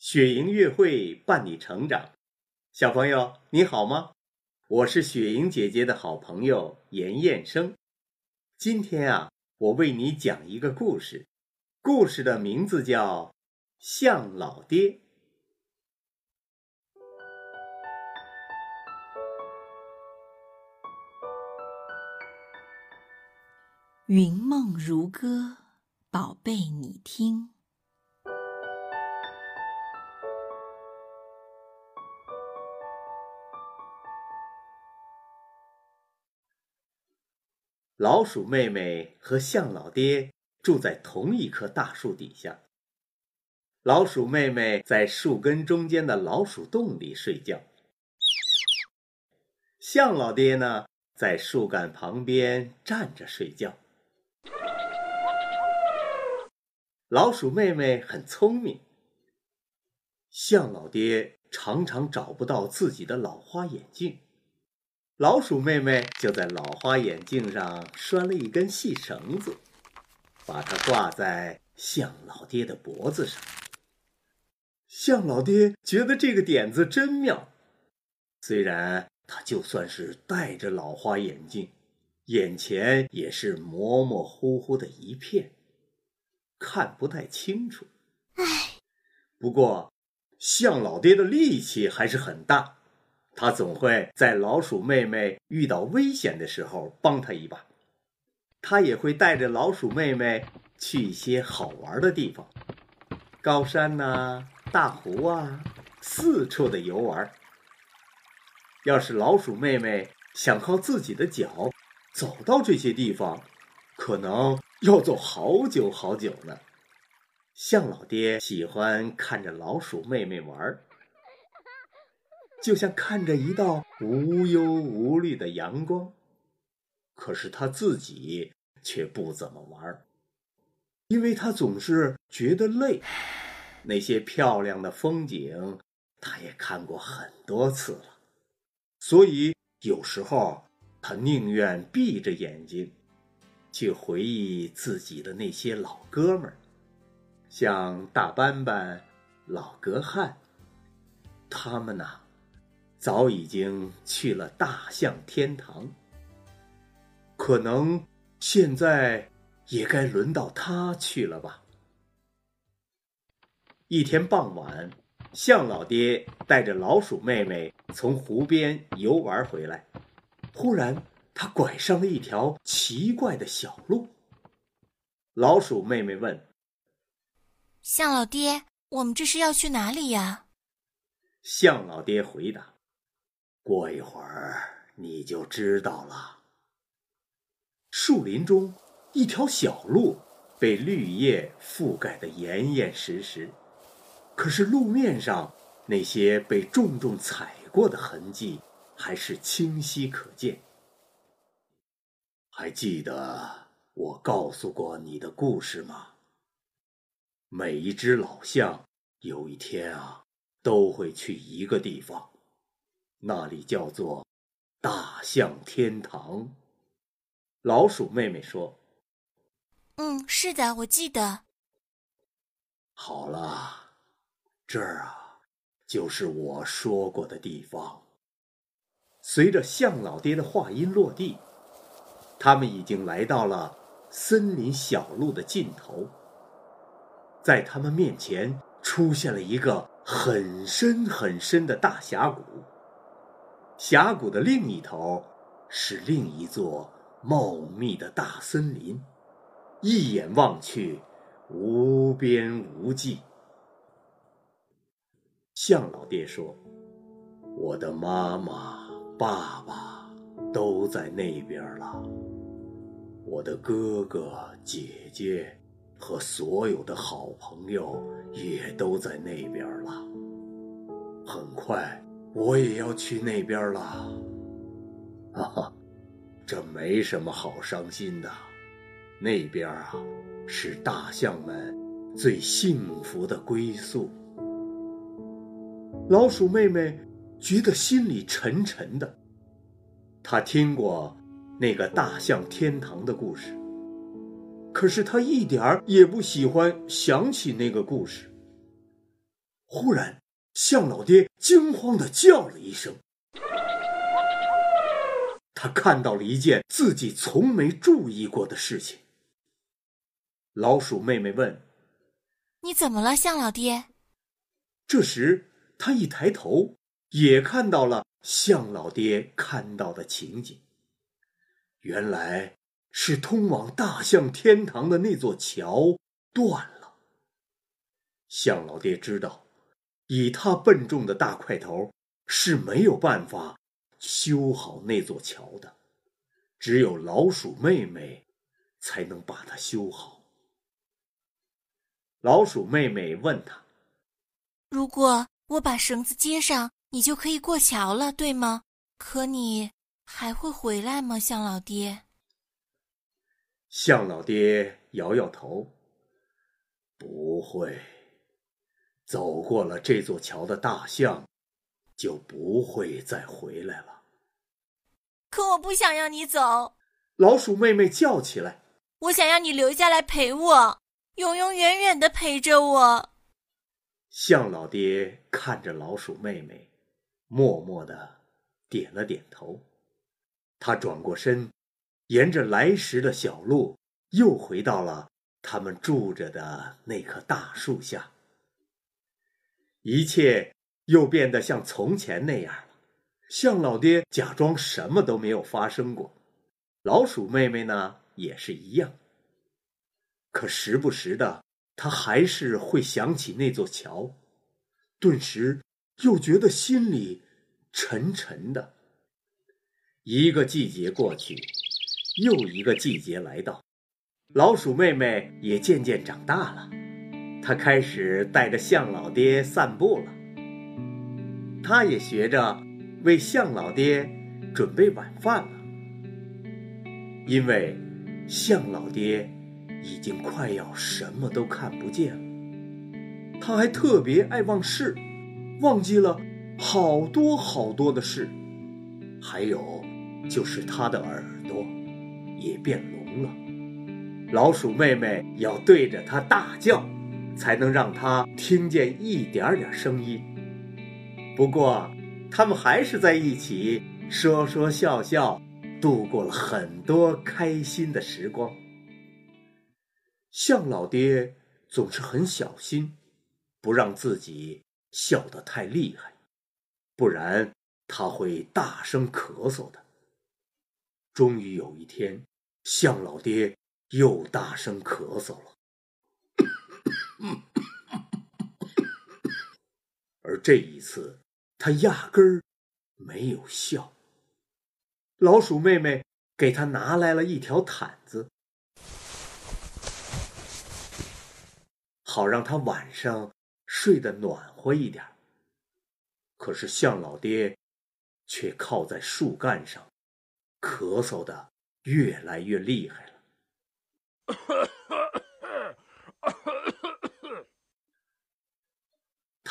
雪莹月会伴你成长，小朋友你好吗？我是雪莹姐姐的好朋友严彦生。今天啊，我为你讲一个故事，故事的名字叫《象老爹》。云梦如歌，宝贝，你听。老鼠妹妹和象老爹住在同一棵大树底下。老鼠妹妹在树根中间的老鼠洞里睡觉，象老爹呢，在树干旁边站着睡觉。老鼠妹妹很聪明，象老爹常常找不到自己的老花眼镜。老鼠妹妹就在老花眼镜上拴了一根细绳子，把它挂在象老爹的脖子上。象老爹觉得这个点子真妙，虽然他就算是戴着老花眼镜，眼前也是模模糊糊的一片，看不太清楚。唉，不过象老爹的力气还是很大。他总会在老鼠妹妹遇到危险的时候帮她一把，他也会带着老鼠妹妹去一些好玩的地方，高山呐、大湖啊，四处的游玩。要是老鼠妹妹想靠自己的脚走到这些地方，可能要走好久好久呢。象老爹喜欢看着老鼠妹妹玩。就像看着一道无忧无虑的阳光，可是他自己却不怎么玩，因为他总是觉得累。那些漂亮的风景，他也看过很多次了，所以有时候他宁愿闭着眼睛，去回忆自己的那些老哥们儿，像大斑斑、老格汉，他们呐。早已经去了大象天堂，可能现在也该轮到他去了吧。一天傍晚，象老爹带着老鼠妹妹从湖边游玩回来，忽然他拐上了一条奇怪的小路。老鼠妹妹问：“象老爹，我们这是要去哪里呀？”象老爹回答。过一会儿你就知道了。树林中，一条小路被绿叶覆盖得严严实实，可是路面上那些被重重踩过的痕迹还是清晰可见。还记得我告诉过你的故事吗？每一只老象有一天啊，都会去一个地方。那里叫做大象天堂。老鼠妹妹说：“嗯，是的，我记得。”好了，这儿啊，就是我说过的地方。随着象老爹的话音落地，他们已经来到了森林小路的尽头。在他们面前出现了一个很深很深的大峡谷。峡谷的另一头是另一座茂密的大森林，一眼望去，无边无际。向老爹说：“我的妈妈、爸爸都在那边了，我的哥哥、姐姐和所有的好朋友也都在那边了。很快。”我也要去那边了，哈哈，这没什么好伤心的。那边啊，是大象们最幸福的归宿。老鼠妹妹觉得心里沉沉的。她听过那个大象天堂的故事，可是她一点儿也不喜欢想起那个故事。忽然，向老爹惊慌的叫了一声。他看到了一件自己从没注意过的事情。老鼠妹妹问：“你怎么了，向老爹？”这时，他一抬头，也看到了向老爹看到的情景。原来是通往大象天堂的那座桥断了。向老爹知道，以他笨重的大块头是没有办法。修好那座桥的，只有老鼠妹妹才能把它修好。老鼠妹妹问他：“如果我把绳子接上，你就可以过桥了，对吗？可你还会回来吗，向老爹？”向老爹摇摇头：“不会。走过了这座桥的大象。”就不会再回来了。可我不想让你走，老鼠妹妹叫起来：“我想让你留下来陪我，永永远远的陪着我。”象老爹看着老鼠妹妹，默默的点了点头。他转过身，沿着来时的小路，又回到了他们住着的那棵大树下。一切。又变得像从前那样了，向老爹假装什么都没有发生过，老鼠妹妹呢也是一样。可时不时的，他还是会想起那座桥，顿时又觉得心里沉沉的。一个季节过去，又一个季节来到，老鼠妹妹也渐渐长大了，他开始带着象老爹散步了。他也学着为象老爹准备晚饭了，因为象老爹已经快要什么都看不见了。他还特别爱忘事，忘记了好多好多的事，还有就是他的耳朵也变聋了。老鼠妹妹要对着他大叫，才能让他听见一点点声音。不过，他们还是在一起说说笑笑，度过了很多开心的时光。向老爹总是很小心，不让自己笑得太厉害，不然他会大声咳嗽的。终于有一天，向老爹又大声咳嗽了，而这一次。他压根儿没有笑。老鼠妹妹给他拿来了一条毯子，好让他晚上睡得暖和一点。可是向老爹却靠在树干上，咳嗽的越来越厉害了。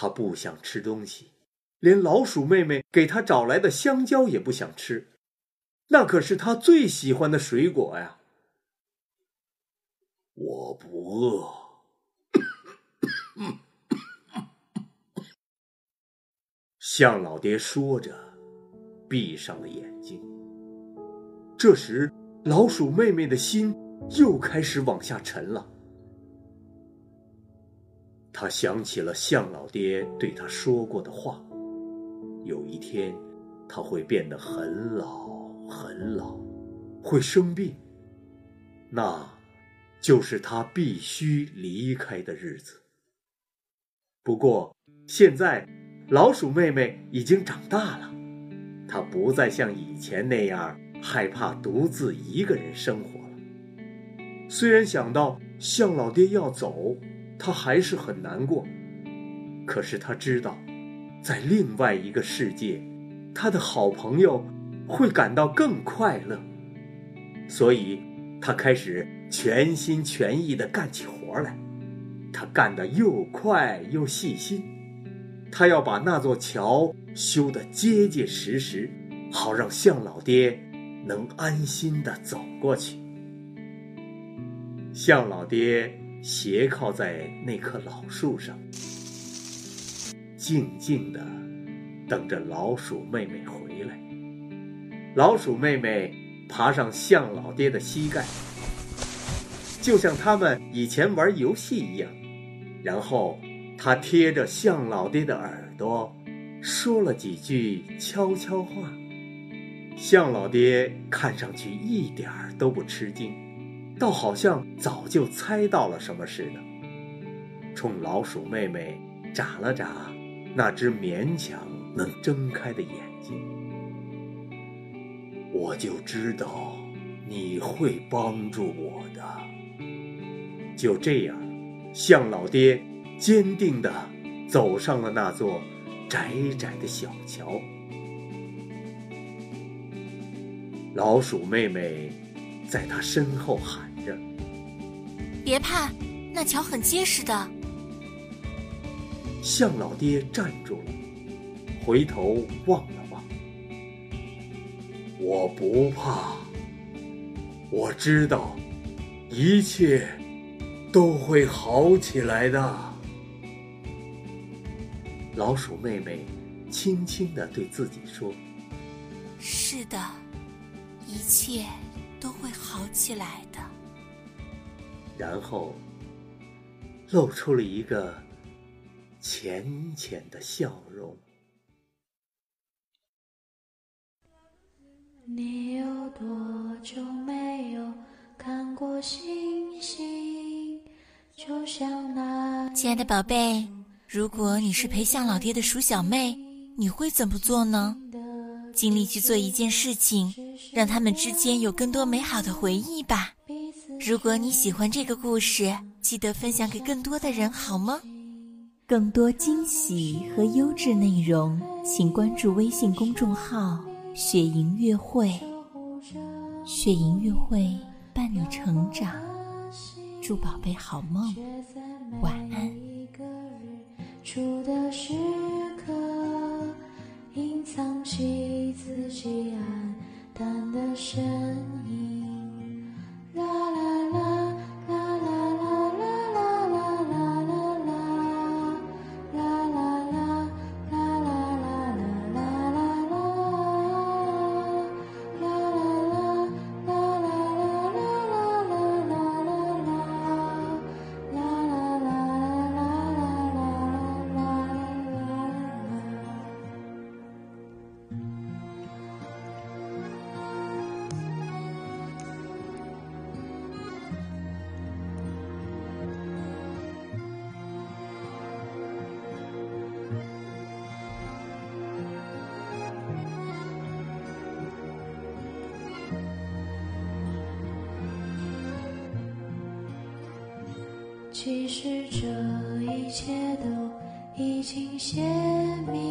他不想吃东西。连老鼠妹妹给他找来的香蕉也不想吃，那可是他最喜欢的水果呀。我不饿，向老爹说着，闭上了眼睛。这时，老鼠妹妹的心又开始往下沉了。他想起了向老爹对他说过的话。有一天，他会变得很老很老，会生病。那，就是他必须离开的日子。不过，现在老鼠妹妹已经长大了，她不再像以前那样害怕独自一个人生活了。虽然想到向老爹要走，他还是很难过，可是他知道。在另外一个世界，他的好朋友会感到更快乐，所以他开始全心全意地干起活来。他干得又快又细心，他要把那座桥修得结结实实，好让向老爹能安心地走过去。向老爹斜靠在那棵老树上。静静的等着老鼠妹妹回来。老鼠妹妹爬上象老爹的膝盖，就像他们以前玩游戏一样。然后，她贴着象老爹的耳朵，说了几句悄悄话。象老爹看上去一点儿都不吃惊，倒好像早就猜到了什么似的，冲老鼠妹妹眨了眨那只勉强能睁开的眼睛。我就知道你会帮助我的。就这样，象老爹坚定地走上了那座窄窄的小桥。老鼠妹妹在他身后喊着：“别怕，那桥很结实的。”向老爹站住了，回头望了望。我不怕，我知道一切都会好起来的。老鼠妹妹轻轻的对自己说：“是的。”一切都会好起来的。然后，露出了一个浅浅的笑容。你有多久没有看过星星？就像那……亲爱的宝贝，如果你是陪向老爹的鼠小妹，你会怎么做呢？尽力去做一件事情，让他们之间有更多美好的回忆吧。如果你喜欢这个故事，记得分享给更多的人，好吗？更多惊喜和优质内容，请关注微信公众号“雪莹月会”。雪莹月会伴你成长，祝宝贝好梦，晚安。隐藏起自己黯淡的身其实这一切都已经写明，